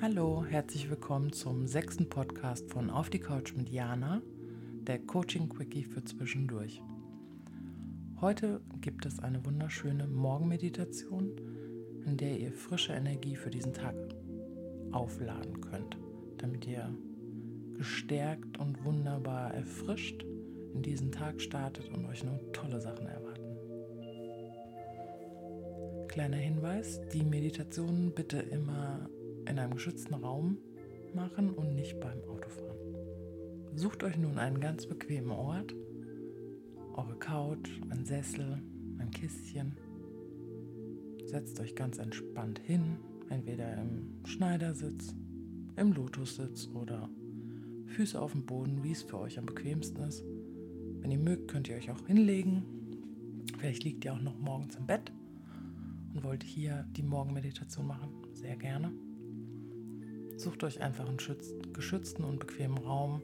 Hallo, herzlich willkommen zum sechsten Podcast von Auf die Couch mit Jana, der Coaching Quickie für zwischendurch. Heute gibt es eine wunderschöne Morgenmeditation, in der ihr frische Energie für diesen Tag aufladen könnt, damit ihr gestärkt und wunderbar erfrischt in diesen Tag startet und euch nur tolle Sachen erwarten. Kleiner Hinweis, die Meditationen bitte immer in einem geschützten Raum machen und nicht beim Autofahren. Sucht euch nun einen ganz bequemen Ort, eure Couch, ein Sessel, ein Kistchen. Setzt euch ganz entspannt hin, entweder im Schneidersitz, im Lotussitz oder Füße auf dem Boden, wie es für euch am bequemsten ist. Wenn ihr mögt, könnt ihr euch auch hinlegen. Vielleicht liegt ihr auch noch morgens im Bett und wollt hier die Morgenmeditation machen. Sehr gerne. Sucht euch einfach einen geschützten und bequemen Raum,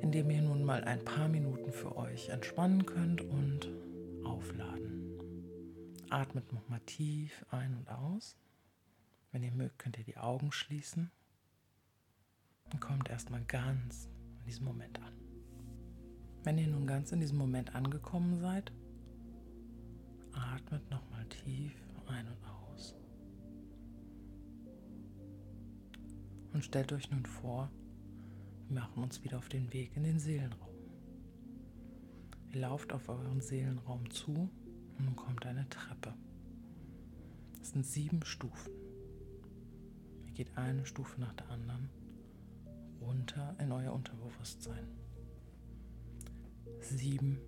in dem ihr nun mal ein paar Minuten für euch entspannen könnt und aufladen. Atmet nochmal tief ein und aus. Wenn ihr mögt, könnt ihr die Augen schließen und kommt erstmal ganz in diesem Moment an. Wenn ihr nun ganz in diesem Moment angekommen seid, atmet nochmal tief ein und aus. Und stellt euch nun vor, wir machen uns wieder auf den Weg in den Seelenraum. Ihr lauft auf euren Seelenraum zu und nun kommt eine Treppe. Es sind sieben Stufen. Ihr geht eine Stufe nach der anderen runter in euer Unterbewusstsein. Sieben,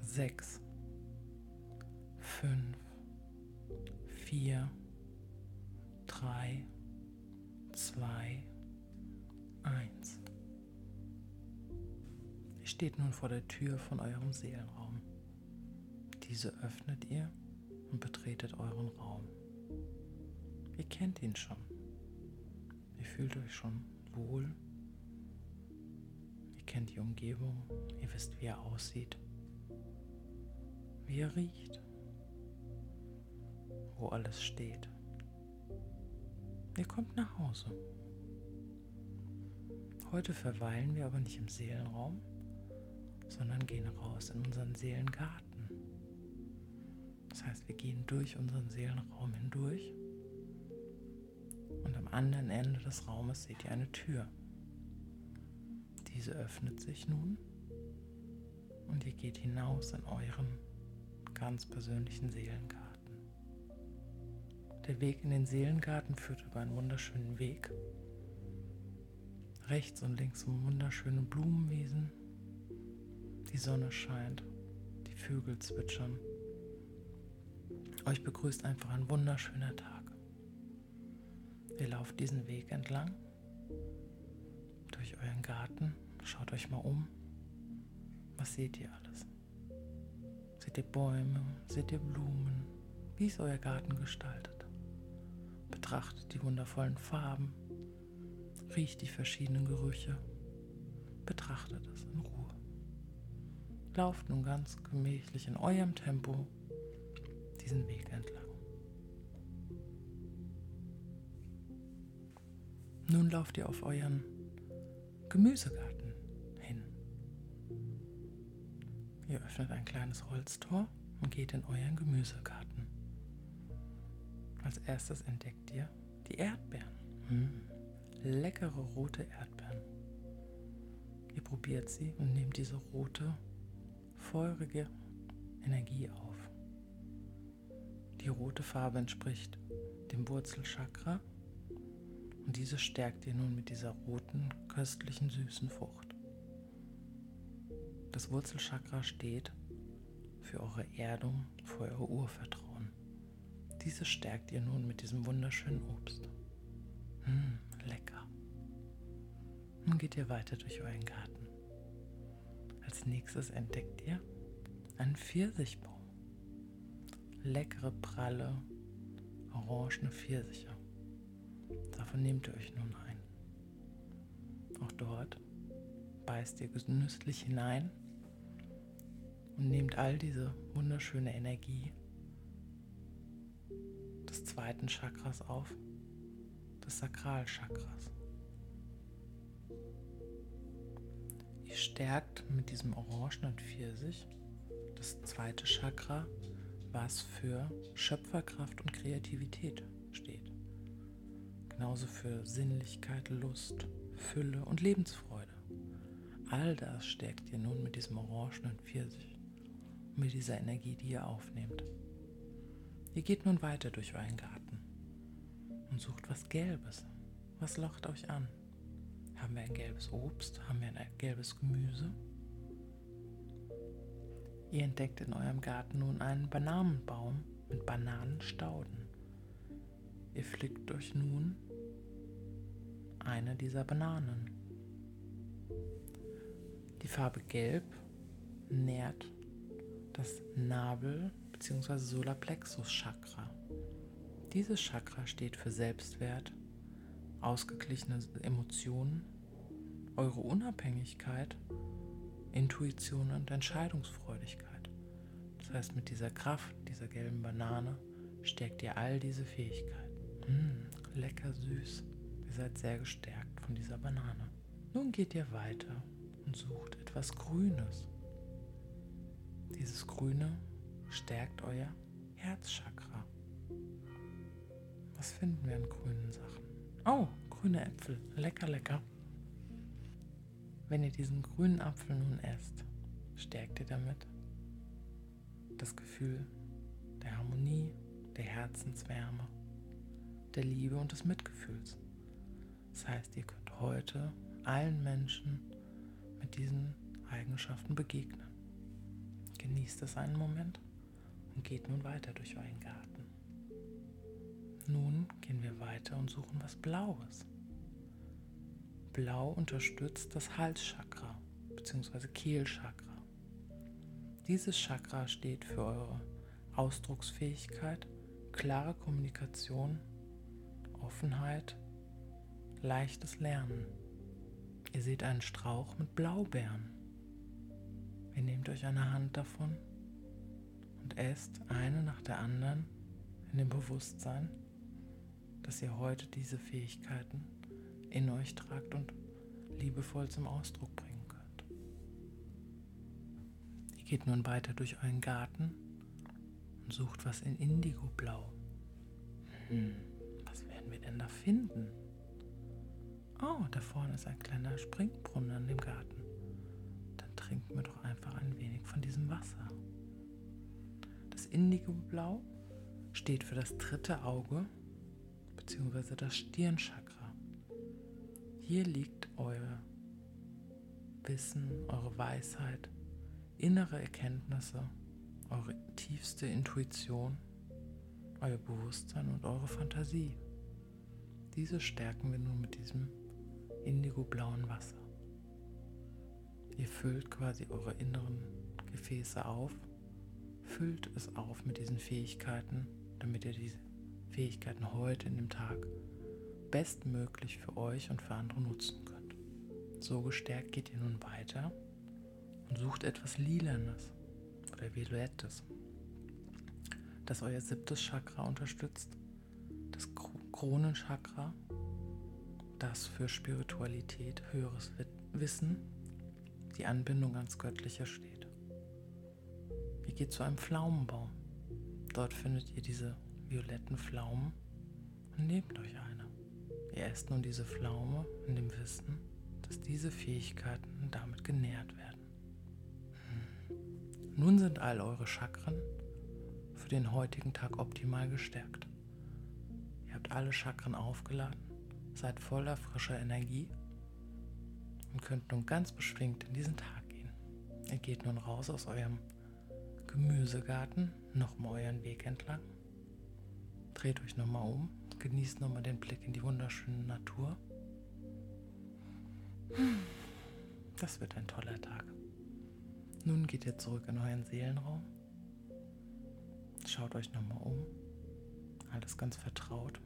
sechs, fünf, vier, drei, zwei, eins. Ihr steht nun vor der Tür von eurem Seelenraum. Diese öffnet ihr und betretet euren Raum. Ihr kennt ihn schon. Ihr fühlt euch schon wohl. Ihr kennt die Umgebung. Ihr wisst, wie er aussieht. Wie er riecht. Wo alles steht. Ihr kommt nach Hause. Heute verweilen wir aber nicht im Seelenraum, sondern gehen raus in unseren Seelengarten. Das heißt, wir gehen durch unseren Seelenraum hindurch und am anderen Ende des Raumes seht ihr eine Tür. Diese öffnet sich nun und ihr geht hinaus in euren ganz persönlichen Seelengarten. Der Weg in den Seelengarten führt über einen wunderschönen Weg. Rechts und links um wunderschöne Blumenwiesen. Die Sonne scheint, die Vögel zwitschern. Euch begrüßt einfach ein wunderschöner Tag. Ihr lauft diesen Weg entlang durch euren Garten. Schaut euch mal um. Was seht ihr alles? Seht ihr Bäume? Seht ihr Blumen? Wie ist euer Garten gestaltet? Betrachtet die wundervollen Farben, riecht die verschiedenen Gerüche, betrachtet es in Ruhe. Lauft nun ganz gemächlich in eurem Tempo diesen Weg entlang. Nun lauft ihr auf euren Gemüsegarten hin. Ihr öffnet ein kleines Holztor und geht in euren Gemüsegarten. Als erstes entdeckt ihr die Erdbeeren. Hm. Leckere rote Erdbeeren. Ihr probiert sie und nehmt diese rote, feurige Energie auf. Die rote Farbe entspricht dem Wurzelchakra und diese stärkt ihr nun mit dieser roten, köstlichen, süßen Frucht. Das Wurzelchakra steht für eure Erdung, für euer Urvertrauen. Diese stärkt ihr nun mit diesem wunderschönen Obst. Mmh, lecker. Nun geht ihr weiter durch euren Garten. Als nächstes entdeckt ihr einen Pfirsichbaum. Leckere, pralle, orangene Pfirsiche. Davon nehmt ihr euch nun ein. Auch dort beißt ihr genüsslich hinein und nehmt all diese wunderschöne Energie des zweiten Chakras auf des Sakralchakras. Ihr stärkt mit diesem orangenen Pfirsich das zweite Chakra, was für Schöpferkraft und Kreativität steht. Genauso für Sinnlichkeit, Lust, Fülle und Lebensfreude. All das stärkt ihr nun mit diesem orangenen Pfirsich, mit dieser Energie, die ihr aufnehmt. Ihr geht nun weiter durch euren Garten und sucht was Gelbes. Was locht euch an? Haben wir ein gelbes Obst? Haben wir ein gelbes Gemüse? Ihr entdeckt in eurem Garten nun einen Bananenbaum mit Bananenstauden. Ihr pflückt euch nun eine dieser Bananen. Die Farbe Gelb nährt das Nabel- bzw. Solarplexus-Chakra. Dieses Chakra steht für Selbstwert, ausgeglichene Emotionen, eure Unabhängigkeit, Intuition und Entscheidungsfreudigkeit. Das heißt, mit dieser Kraft dieser gelben Banane stärkt ihr all diese Fähigkeiten. Mmh, lecker süß. Ihr seid sehr gestärkt von dieser Banane. Nun geht ihr weiter und sucht etwas Grünes. Dieses Grüne stärkt euer Herzchakra. Was finden wir an grünen Sachen? Oh, grüne Äpfel. Lecker, lecker. Wenn ihr diesen grünen Apfel nun esst, stärkt ihr damit das Gefühl der Harmonie, der Herzenswärme, der Liebe und des Mitgefühls. Das heißt, ihr könnt heute allen Menschen mit diesen Eigenschaften begegnen. Genießt es einen Moment und geht nun weiter durch euren Garten. Nun gehen wir weiter und suchen was Blaues. Blau unterstützt das Halschakra bzw. Kehlchakra. Dieses Chakra steht für eure Ausdrucksfähigkeit, klare Kommunikation, Offenheit, leichtes Lernen. Ihr seht einen Strauch mit Blaubeeren. Ihr nehmt euch eine Hand davon und esst eine nach der anderen in dem Bewusstsein, dass ihr heute diese Fähigkeiten in euch tragt und liebevoll zum Ausdruck bringen könnt. Ihr geht nun weiter durch euren Garten und sucht was in Indigoblau. Hm, was werden wir denn da finden? Oh, da vorne ist ein kleiner Springbrunnen an dem Garten. Dann trinken wir doch einfach ein wenig von diesem Wasser. Indigoblau steht für das dritte Auge bzw. das Stirnchakra. Hier liegt euer Wissen, eure Weisheit, innere Erkenntnisse, eure tiefste Intuition, euer Bewusstsein und eure Fantasie. Diese stärken wir nun mit diesem indigo-blauen Wasser. Ihr füllt quasi eure inneren Gefäße auf füllt es auf mit diesen Fähigkeiten, damit ihr diese Fähigkeiten heute in dem Tag bestmöglich für euch und für andere nutzen könnt. So gestärkt geht ihr nun weiter und sucht etwas Lilanes oder Violettes, das euer siebtes Chakra unterstützt, das Kronenchakra, das für Spiritualität, höheres Wissen, die Anbindung ans Göttliche steht. Geht zu einem Pflaumenbaum. Dort findet ihr diese violetten Pflaumen und nehmt euch eine. Ihr esst nun diese Pflaume in dem Wissen, dass diese Fähigkeiten damit genährt werden. Hm. Nun sind all eure Chakren für den heutigen Tag optimal gestärkt. Ihr habt alle Chakren aufgeladen, seid voller frischer Energie und könnt nun ganz beschwingt in diesen Tag gehen. Ihr geht nun raus aus eurem Gemüsegarten nochmal euren Weg entlang. Dreht euch nochmal um, genießt nochmal den Blick in die wunderschöne Natur. Das wird ein toller Tag. Nun geht ihr zurück in euren Seelenraum. Schaut euch nochmal um. Alles ganz vertraut.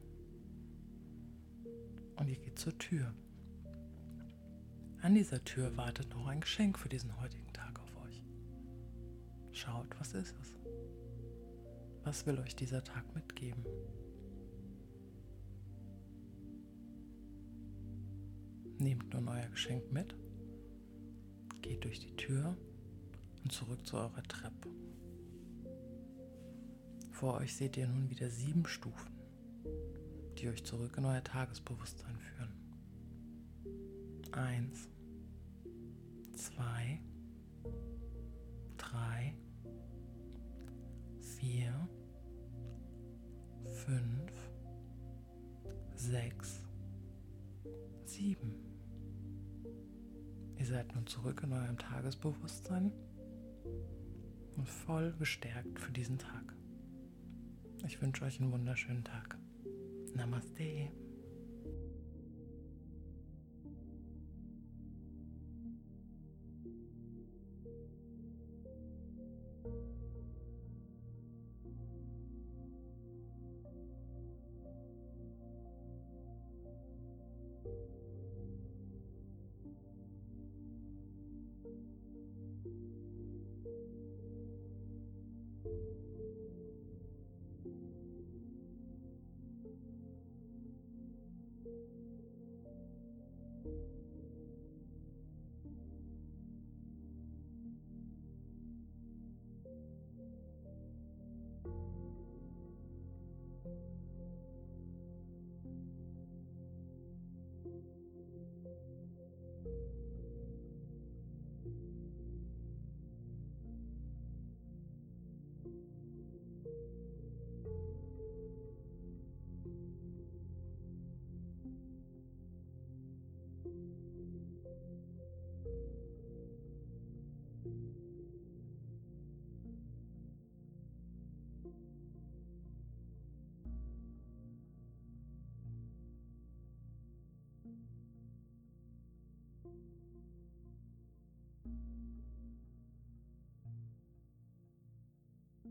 Und ihr geht zur Tür. An dieser Tür wartet noch ein Geschenk für diesen heutigen Tag. Schaut, was ist es? Was will euch dieser Tag mitgeben? nehmt nun euer Geschenk mit, geht durch die Tür und zurück zu eurer Treppe. Vor euch seht ihr nun wieder sieben Stufen, die euch zurück in euer Tagesbewusstsein führen. Eins, zwei, drei, vier, fünf, sechs, sieben. Ihr seid nun zurück in eurem Tagesbewusstsein und voll gestärkt für diesen Tag. Ich wünsche euch einen wunderschönen Tag. Namaste.